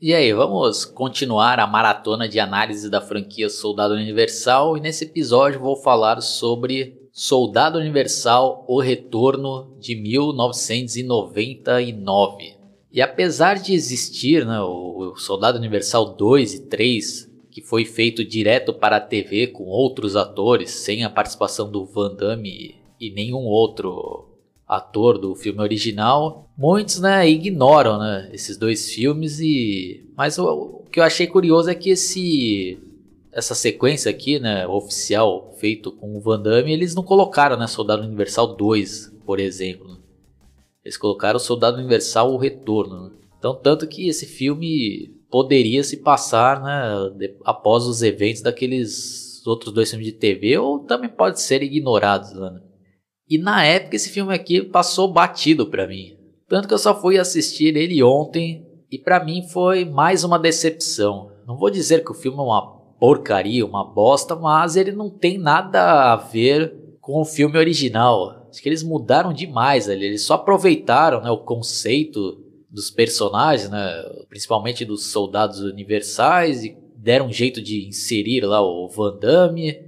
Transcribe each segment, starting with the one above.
E aí, vamos continuar a maratona de análise da franquia Soldado Universal e nesse episódio vou falar sobre Soldado Universal O Retorno de 1999. E apesar de existir né, o Soldado Universal 2 e 3, que foi feito direto para a TV com outros atores, sem a participação do Van Damme e nenhum outro ator do filme original, muitos né, ignoram né, esses dois filmes e mas o, o, que eu achei curioso é que esse essa sequência aqui, né, oficial feito com o Van Damme, eles não colocaram, né, Soldado Universal 2, por exemplo. Né? Eles colocaram Soldado Universal o Retorno. Né? Então, tanto que esse filme poderia se passar, né, de, após os eventos daqueles outros dois filmes de TV ou também pode ser ignorados, né? E na época esse filme aqui passou batido para mim. Tanto que eu só fui assistir ele ontem e para mim foi mais uma decepção. Não vou dizer que o filme é uma porcaria, uma bosta, mas ele não tem nada a ver com o filme original. Acho que eles mudaram demais ali, eles só aproveitaram né, o conceito dos personagens, né, principalmente dos soldados universais, e deram um jeito de inserir lá o Van Damme.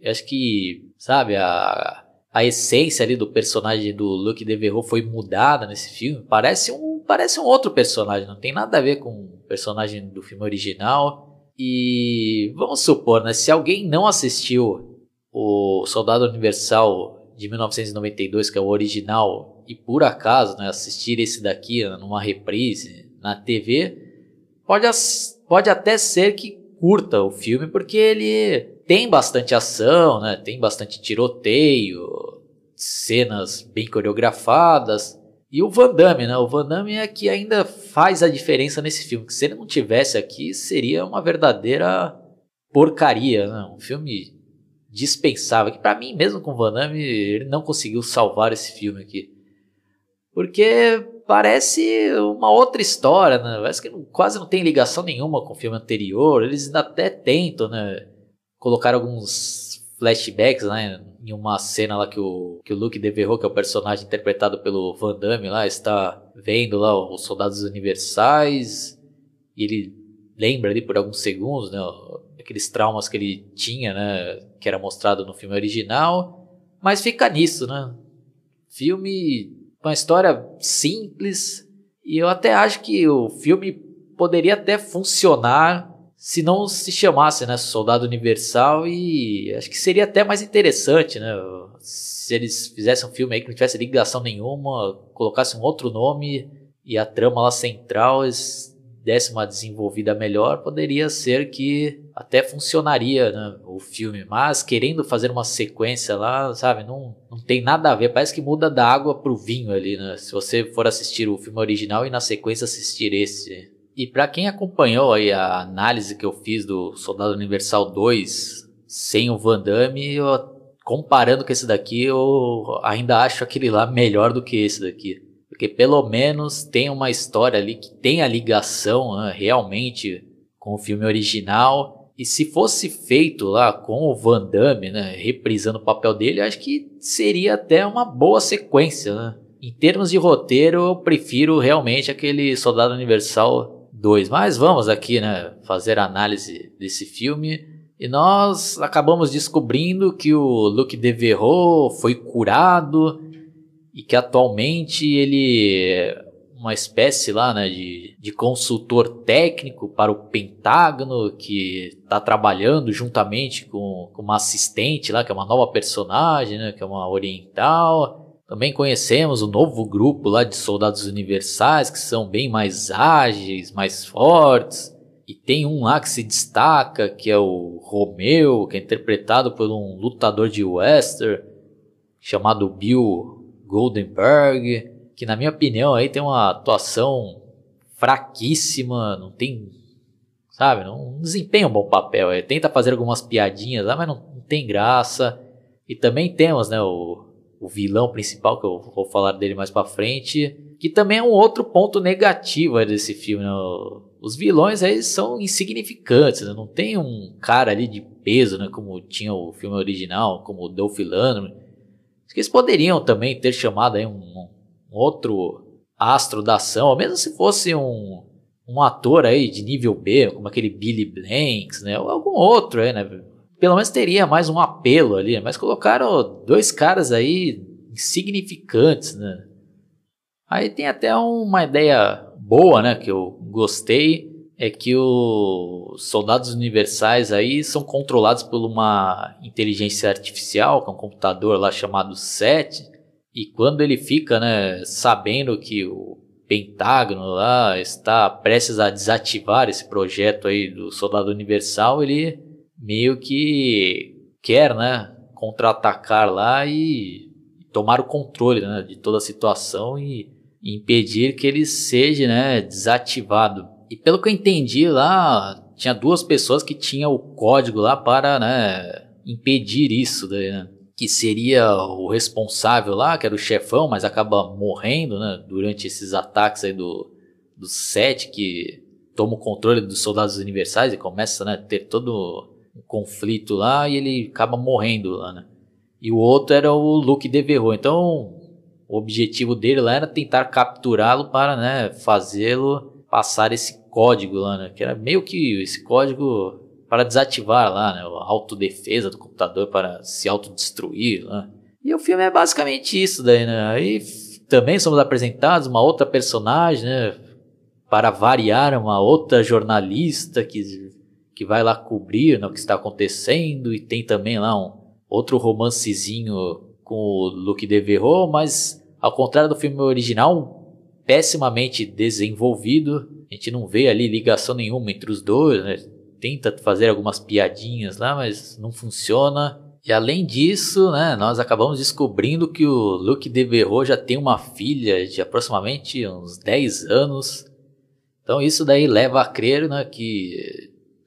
Eu acho que, sabe, a, a essência ali do personagem do Luke Devereaux foi mudada nesse filme. Parece um, parece um outro personagem, não tem nada a ver com o personagem do filme original. E vamos supor, né, se alguém não assistiu o Soldado Universal de 1992, que é o original, e por acaso né, assistir esse daqui né, numa reprise na TV, pode, pode até ser que curta o filme, porque ele tem bastante ação, né? Tem bastante tiroteio, cenas bem coreografadas. E o Van Damme, né? O Van Damme é que ainda faz a diferença nesse filme. Que se ele não tivesse aqui, seria uma verdadeira porcaria, né? Um filme dispensável. Que para mim, mesmo com o Van Damme, ele não conseguiu salvar esse filme aqui. Porque parece uma outra história, né? Parece que quase não tem ligação nenhuma com o filme anterior. Eles até tentam, né? Colocar alguns flashbacks, né? Em uma cena lá que o, que o Luke Devereaux, que é o personagem interpretado pelo Van Damme lá, está vendo lá os soldados universais. E ele lembra ali por alguns segundos, né? Aqueles traumas que ele tinha, né? Que era mostrado no filme original. Mas fica nisso, né? Filme uma história simples e eu até acho que o filme poderia até funcionar se não se chamasse, né, Soldado Universal e acho que seria até mais interessante, né, se eles fizessem um filme aí que não tivesse ligação nenhuma, colocassem um outro nome e a trama lá central desse uma desenvolvida melhor, poderia ser que até funcionaria né, o filme. Mas querendo fazer uma sequência lá, sabe, não, não tem nada a ver. Parece que muda da água pro vinho ali, né? Se você for assistir o filme original e na sequência assistir esse. E para quem acompanhou aí a análise que eu fiz do Soldado Universal 2 sem o Van Damme, eu, comparando com esse daqui, eu ainda acho aquele lá melhor do que esse daqui. Porque pelo menos tem uma história ali que tem a ligação né, realmente com o filme original. E se fosse feito lá com o Van Damme, né, reprisando o papel dele, acho que seria até uma boa sequência. Né? Em termos de roteiro, eu prefiro realmente aquele Soldado Universal 2. Mas vamos aqui né, fazer a análise desse filme. E nós acabamos descobrindo que o Luke Devereaux foi curado e que atualmente ele é uma espécie lá, né, de, de consultor técnico para o Pentágono, que está trabalhando juntamente com, com uma assistente lá, que é uma nova personagem, né, que é uma oriental. Também conhecemos o novo grupo lá de soldados universais, que são bem mais ágeis, mais fortes. E tem um lá que se destaca, que é o Romeu, que é interpretado por um lutador de western chamado Bill Goldenberg, que na minha opinião aí tem uma atuação fraquíssima, não tem, sabe, não desempenha um bom papel. Ele tenta fazer algumas piadinhas lá, mas não, não tem graça. E também temos, né, o, o vilão principal, que eu vou falar dele mais pra frente, que também é um outro ponto negativo desse filme. Né? Os vilões aí são insignificantes, né? não tem um cara ali de peso, né, como tinha o filme original, como o Dolph Lundgren que eles poderiam também ter chamado aí um, um outro astro da ação, ou mesmo se fosse um, um ator aí de nível B, como aquele Billy Blanks, né? Ou algum outro aí, né? Pelo menos teria mais um apelo ali, mas colocaram dois caras aí insignificantes, né? Aí tem até uma ideia boa, né, que eu gostei, é que os soldados universais aí são controlados por uma inteligência artificial, que é um computador lá chamado SET, e quando ele fica, né, sabendo que o Pentágono lá está prestes a desativar esse projeto aí do Soldado Universal, ele meio que quer, né, contra-atacar lá e tomar o controle né, de toda a situação e impedir que ele seja né, desativado. E pelo que eu entendi lá, tinha duas pessoas que tinham o código lá para né, impedir isso, daí, né? que seria o responsável lá, que era o chefão, mas acaba morrendo né, durante esses ataques aí do, do set, que toma o controle dos soldados universais e começa né, a ter todo um conflito lá e ele acaba morrendo lá, né? E o outro era o Luke Devereux. Então, o objetivo dele lá era tentar capturá-lo para né, fazê-lo passar esse código lá, né? Que era meio que esse código para desativar lá, né? A autodefesa do computador para se autodestruir lá. E o filme é basicamente isso daí, né? Aí também somos apresentados uma outra personagem, né? Para variar, uma outra jornalista que, que vai lá cobrir né, o que está acontecendo. E tem também lá um outro romancezinho com o Luke Devereux, mas ao contrário do filme original, pessimamente desenvolvido. A gente não vê ali ligação nenhuma entre os dois, né? Tenta fazer algumas piadinhas lá, mas não funciona. E além disso, né, nós acabamos descobrindo que o Luke Devereux já tem uma filha de aproximadamente uns 10 anos. Então isso daí leva a crer né, que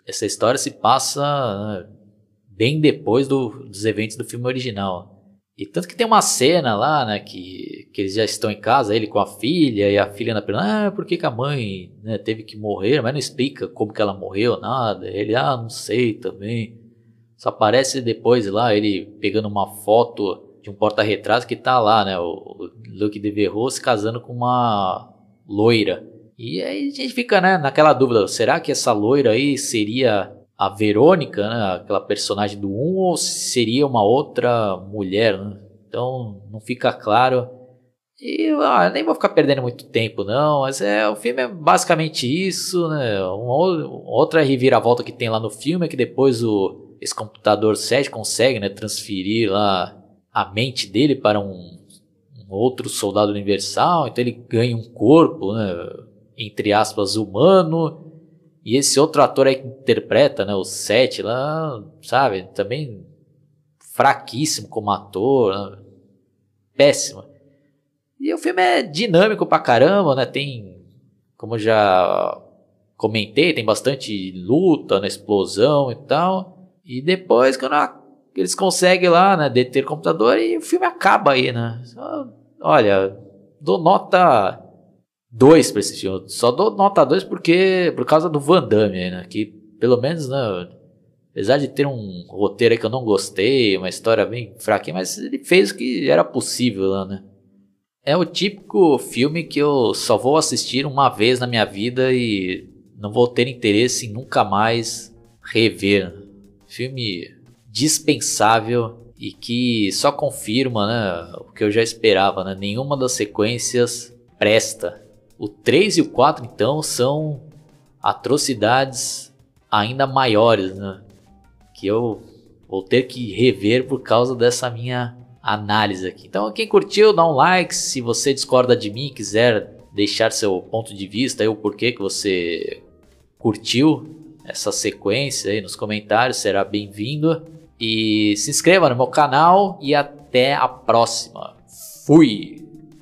essa história se passa né, bem depois do, dos eventos do filme original. E tanto que tem uma cena lá, né, que, que eles já estão em casa, ele com a filha, e a filha na pergunta, ah, por que, que a mãe né, teve que morrer? Mas não explica como que ela morreu, nada. Ele, ah, não sei também. Só aparece depois lá, ele pegando uma foto de um porta-retrato que tá lá, né, o Luke Devereux se casando com uma loira. E aí a gente fica, né, naquela dúvida, será que essa loira aí seria a Verônica, né, aquela personagem do 1, ou seria uma outra mulher, né? Então não fica claro. E ah, nem vou ficar perdendo muito tempo, não, mas é, o filme é basicamente isso, né? Uma, outra reviravolta que tem lá no filme é que depois o, esse computador 7 consegue né, transferir lá a mente dele para um, um outro soldado universal, então ele ganha um corpo, né, entre aspas, humano e esse outro ator aí que interpreta, né, o Seth lá, sabe, também fraquíssimo como ator, né? péssimo. E o filme é dinâmico pra caramba, né? Tem, como já comentei, tem bastante luta, né, explosão e tal. E depois quando eles conseguem lá, né, deter o computador e o filme acaba aí, né? Olha, dou nota 2 pra esse filme. Só dou nota 2 porque por causa do Van Damme, né? Que pelo menos, né? Apesar de ter um roteiro que eu não gostei, uma história bem fraquinha, mas ele fez o que era possível lá, né? É o típico filme que eu só vou assistir uma vez na minha vida e não vou ter interesse em nunca mais rever. Filme dispensável e que só confirma né, o que eu já esperava. Né? Nenhuma das sequências presta. O 3 e o 4, então, são atrocidades ainda maiores, né? Que eu vou ter que rever por causa dessa minha análise aqui. Então, quem curtiu, dá um like. Se você discorda de mim, quiser deixar seu ponto de vista e o porquê que você curtiu essa sequência aí nos comentários, será bem-vindo. E se inscreva no meu canal e até a próxima. Fui!